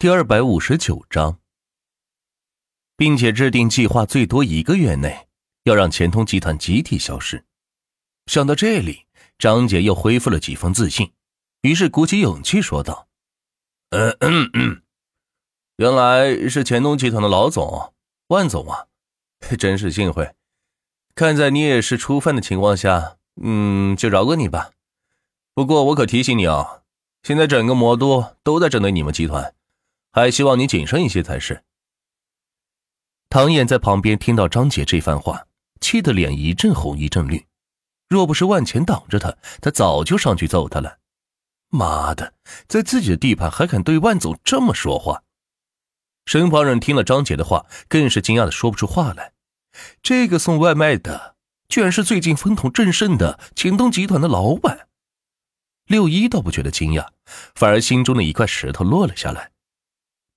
第二百五十九章，并且制定计划，最多一个月内要让钱通集团集体消失。想到这里，张姐又恢复了几分自信，于是鼓起勇气说道：“嗯嗯嗯，原来是钱通集团的老总万总啊，真是幸会。看在你也是初犯的情况下，嗯，就饶过你吧。不过我可提醒你啊，现在整个魔都都在针对你们集团。”还希望你谨慎一些才是。唐燕在旁边听到张姐这番话，气得脸一阵红一阵绿。若不是万钱挡着他，他早就上去揍他了。妈的，在自己的地盘还敢对万总这么说话！身旁人听了张姐的话，更是惊讶的说不出话来。这个送外卖的，居然是最近风头正盛的秦东集团的老板。六一倒不觉得惊讶，反而心中的一块石头落了下来。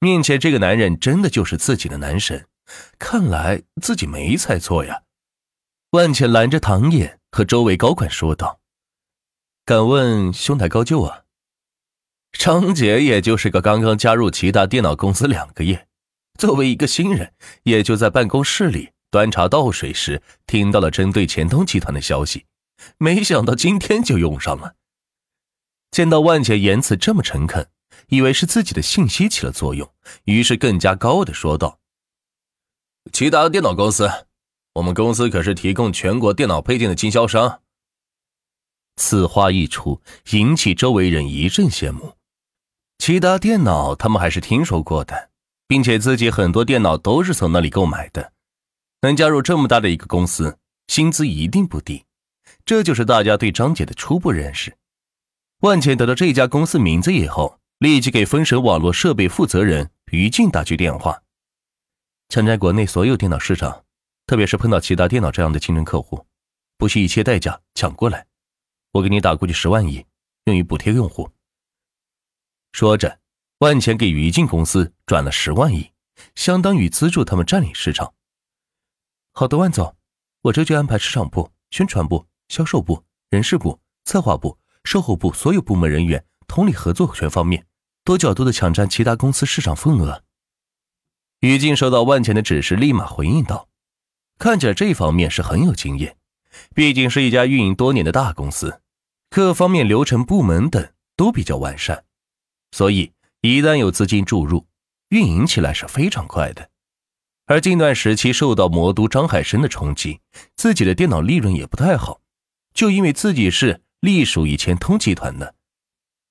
面前这个男人真的就是自己的男神，看来自己没猜错呀。万茜拦着唐野和周围高管说道：“敢问兄台高就啊？”张姐也就是个刚刚加入齐大电脑公司两个月，作为一个新人，也就在办公室里端茶倒水时听到了针对钱通集团的消息，没想到今天就用上了。见到万姐言辞这么诚恳。以为是自己的信息起了作用，于是更加高的说道：“其他电脑公司，我们公司可是提供全国电脑配件的经销商。”此话一出，引起周围人一阵羡慕。其他电脑他们还是听说过的，并且自己很多电脑都是从那里购买的。能加入这么大的一个公司，薪资一定不低。这就是大家对张姐的初步认识。万茜得到这家公司名字以后。立即给分神网络设备负责人于静打去电话，抢占国内所有电脑市场，特别是碰到其他电脑这样的竞争客户，不惜一切代价抢过来。我给你打过去十万亿，用于补贴用户。说着，万钱给于静公司转了十万亿，相当于资助他们占领市场。好的，万总，我这就安排市场部、宣传部、销售部、人事部、策划部、售后部所有部门人员通力合作全方面。多角度的抢占其他公司市场份额。于静收到万钱的指示，立马回应道：“看起来这方面是很有经验，毕竟是一家运营多年的大公司，各方面流程、部门等都比较完善，所以一旦有资金注入，运营起来是非常快的。而近段时期受到魔都张海生的冲击，自己的电脑利润也不太好，就因为自己是隶属于前通集团的，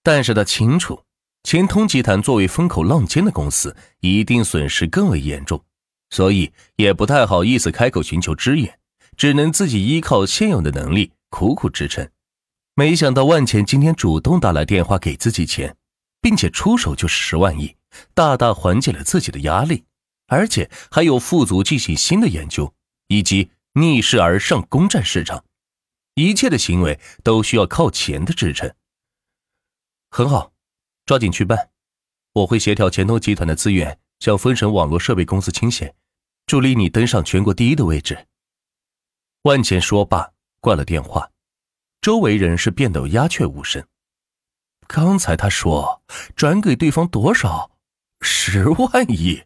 但是他清楚。”钱通集团作为风口浪尖的公司，一定损失更为严重，所以也不太好意思开口寻求支援，只能自己依靠现有的能力苦苦支撑。没想到万钱今天主动打来电话给自己钱，并且出手就是十万亿，大大缓解了自己的压力，而且还有富足进行新的研究，以及逆势而上攻占市场，一切的行为都需要靠钱的支撑。很好。抓紧去办，我会协调钱通集团的资源，向分神网络设备公司倾斜，助力你登上全国第一的位置。万钱说罢，挂了电话。周围人是变得鸦雀无声。刚才他说转给对方多少？十万亿，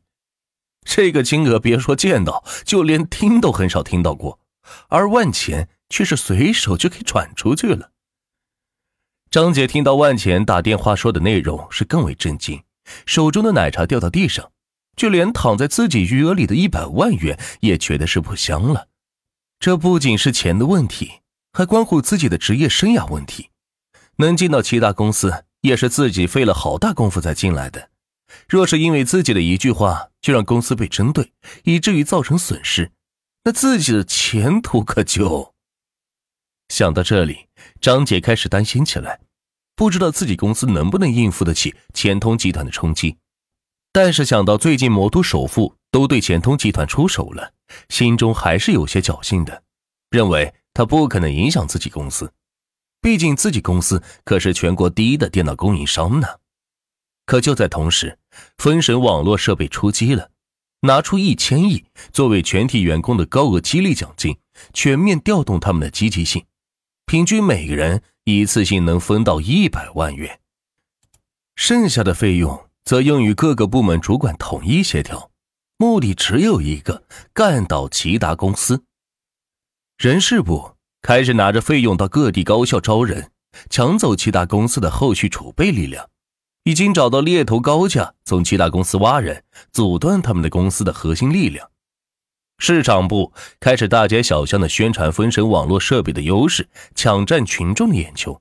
这个金额别说见到，就连听都很少听到过，而万钱却是随手就给转出去了。张姐听到万钱打电话说的内容，是更为震惊，手中的奶茶掉到地上，就连躺在自己余额里的一百万元也觉得是不香了。这不仅是钱的问题，还关乎自己的职业生涯问题。能进到七大公司，也是自己费了好大功夫才进来的。若是因为自己的一句话就让公司被针对，以至于造成损失，那自己的前途可就……想到这里，张姐开始担心起来。不知道自己公司能不能应付得起钱通集团的冲击，但是想到最近魔都首富都对钱通集团出手了，心中还是有些侥幸的，认为他不可能影响自己公司，毕竟自己公司可是全国第一的电脑供应商呢。可就在同时，分神网络设备出击了，拿出一千亿作为全体员工的高额激励奖金，全面调动他们的积极性，平均每个人。一次性能分到一百万元，剩下的费用则用于各个部门主管统一协调，目的只有一个：干倒齐达公司。人事部开始拿着费用到各地高校招人，抢走齐达公司的后续储备力量，已经找到猎头高价从齐达公司挖人，阻断他们的公司的核心力量。市场部开始大街小巷的宣传分神网络设备的优势，抢占群众的眼球；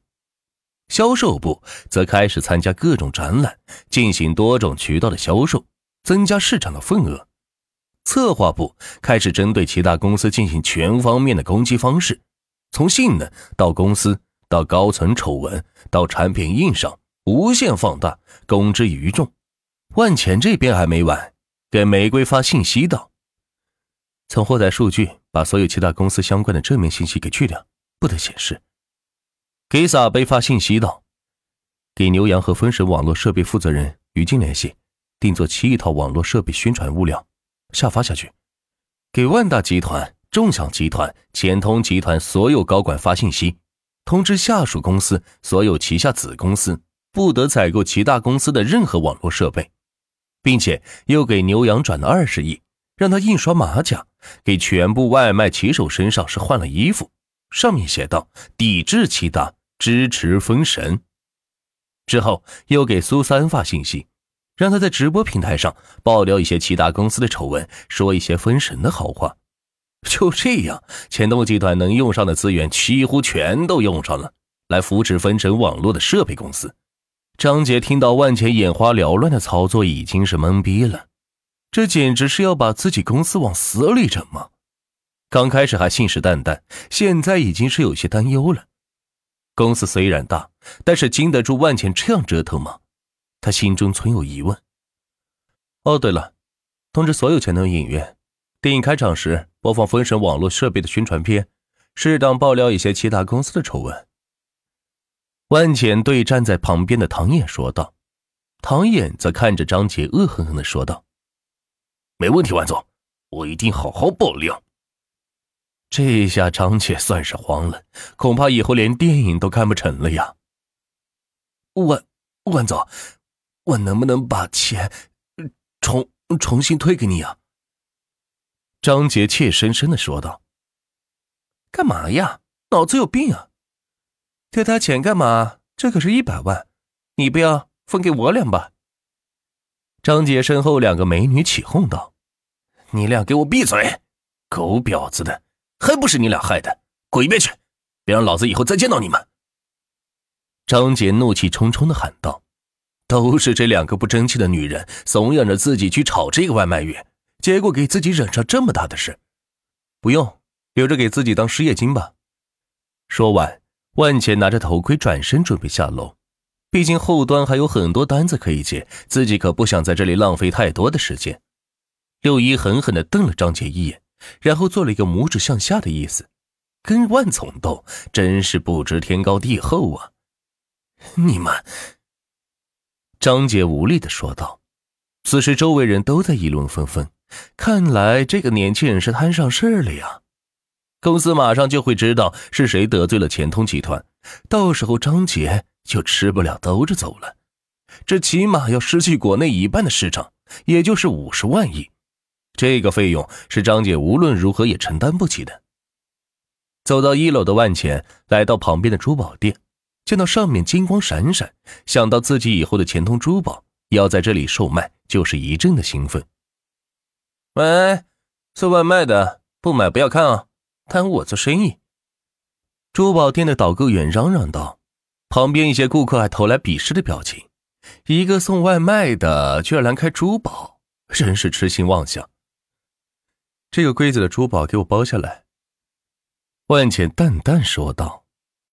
销售部则开始参加各种展览，进行多种渠道的销售，增加市场的份额；策划部开始针对其他公司进行全方面的攻击方式，从性能到公司到高层丑闻到产品硬伤，无限放大，公之于众。万钱这边还没完，给玫瑰发信息道。从货载数据把所有其他公司相关的正面信息给去掉，不得显示。给撒贝发信息道：“给牛羊和分神网络设备负责人于静联系，定做七亿套网络设备宣传物料，下发下去。给万达集团、众享集团、钱通集团所有高管发信息，通知下属公司所有旗下子公司不得采购其他公司的任何网络设备，并且又给牛羊转了二十亿。”让他印刷马甲，给全部外卖骑手身上是换了衣服，上面写道：“抵制其达，支持封神。”之后又给苏三发信息，让他在直播平台上爆料一些其他公司的丑闻，说一些封神的好话。就这样，钱东集团能用上的资源几乎全都用上了，来扶持分神网络的设备公司。张杰听到万钱眼花缭乱的操作，已经是懵逼了。这简直是要把自己公司往死里整吗？刚开始还信誓旦旦，现在已经是有些担忧了。公司虽然大，但是经得住万钱这样折腾吗？他心中存有疑问。哦，对了，通知所有全能影院，电影开场时播放封神网络设备的宣传片，适当爆料一些其他公司的丑闻。万浅对站在旁边的唐衍说道，唐衍则看着张杰，恶狠狠地说道。没问题，万总，我一定好好爆料。这下张姐算是慌了，恐怕以后连电影都看不成了呀。万万总，我能不能把钱重重新退给你啊？张杰怯生生的说道。干嘛呀？脑子有病啊！退他钱干嘛？这可是一百万，你不要分给我两吧？张姐身后两个美女起哄道：“你俩给我闭嘴！狗婊子的，还不是你俩害的！滚一边去，别让老子以后再见到你们！”张姐怒气冲冲的喊道：“都是这两个不争气的女人怂恿着自己去炒这个外卖员，结果给自己惹上这么大的事。不用，留着给自己当失业金吧。”说完，万茜拿着头盔转身准备下楼。毕竟后端还有很多单子可以接，自己可不想在这里浪费太多的时间。六一狠狠地瞪了张杰一眼，然后做了一个拇指向下的意思。跟万总斗，真是不知天高地厚啊！你们，张杰无力地说道。此时周围人都在议论纷纷，看来这个年轻人是摊上事了呀。公司马上就会知道是谁得罪了钱通集团，到时候张杰。就吃不了兜着走了，这起码要失去国内一半的市场，也就是五十万亿。这个费用是张姐无论如何也承担不起的。走到一楼的万钱来到旁边的珠宝店，见到上面金光闪闪，想到自己以后的钱通珠宝要在这里售卖，就是一阵的兴奋。喂，送外卖的，不买不要看啊，耽误我做生意。珠宝店的导购员嚷嚷道。旁边一些顾客还投来鄙视的表情，一个送外卖的居然来开珠宝，真是痴心妄想。这个柜子的珠宝给我包下来。万茜淡淡说道。